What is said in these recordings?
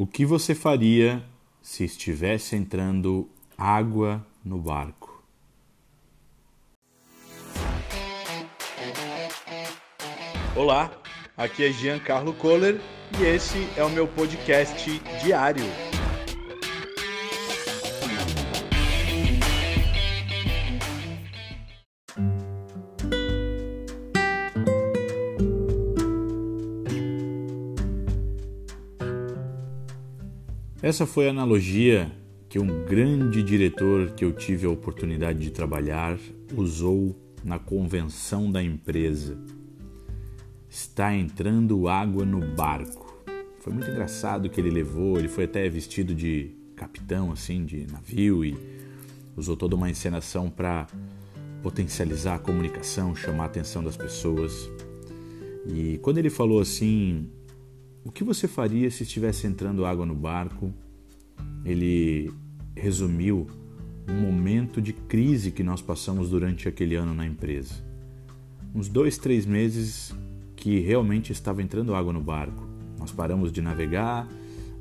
O que você faria se estivesse entrando água no barco? Olá, aqui é Giancarlo Kohler e esse é o meu podcast diário. Essa foi a analogia que um grande diretor que eu tive a oportunidade de trabalhar usou na convenção da empresa. Está entrando água no barco. Foi muito engraçado que ele levou, ele foi até vestido de capitão assim de navio e usou toda uma encenação para potencializar a comunicação, chamar a atenção das pessoas. E quando ele falou assim, o que você faria se estivesse entrando água no barco? Ele resumiu um momento de crise que nós passamos durante aquele ano na empresa. Uns dois, três meses que realmente estava entrando água no barco. Nós paramos de navegar,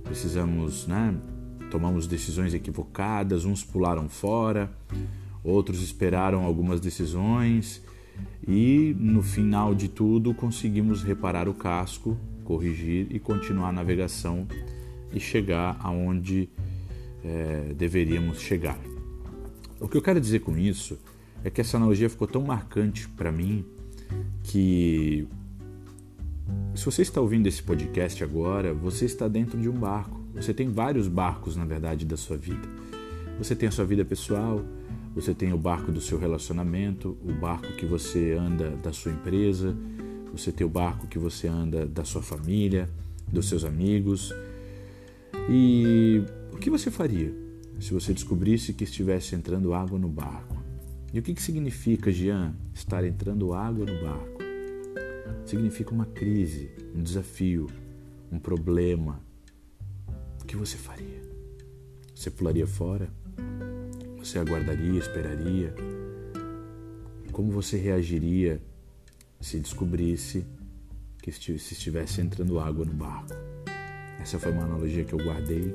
precisamos, né? Tomamos decisões equivocadas, uns pularam fora, outros esperaram algumas decisões e no final de tudo conseguimos reparar o casco corrigir e continuar a navegação e chegar aonde é, deveríamos chegar. O que eu quero dizer com isso é que essa analogia ficou tão marcante para mim que se você está ouvindo esse podcast agora, você está dentro de um barco. Você tem vários barcos, na verdade, da sua vida. Você tem a sua vida pessoal, você tem o barco do seu relacionamento, o barco que você anda da sua empresa, você tem o barco que você anda da sua família, dos seus amigos. E o que você faria se você descobrisse que estivesse entrando água no barco? E o que, que significa, Jean, estar entrando água no barco? Significa uma crise, um desafio, um problema. O que você faria? Você pularia fora? Você aguardaria, esperaria? Como você reagiria se descobrisse que se estivesse entrando água no barco. Essa foi uma analogia que eu guardei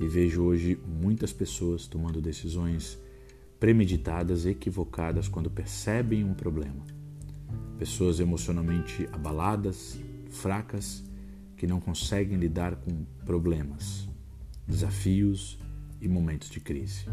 e vejo hoje muitas pessoas tomando decisões premeditadas, equivocadas quando percebem um problema. Pessoas emocionalmente abaladas, fracas, que não conseguem lidar com problemas, desafios e momentos de crise.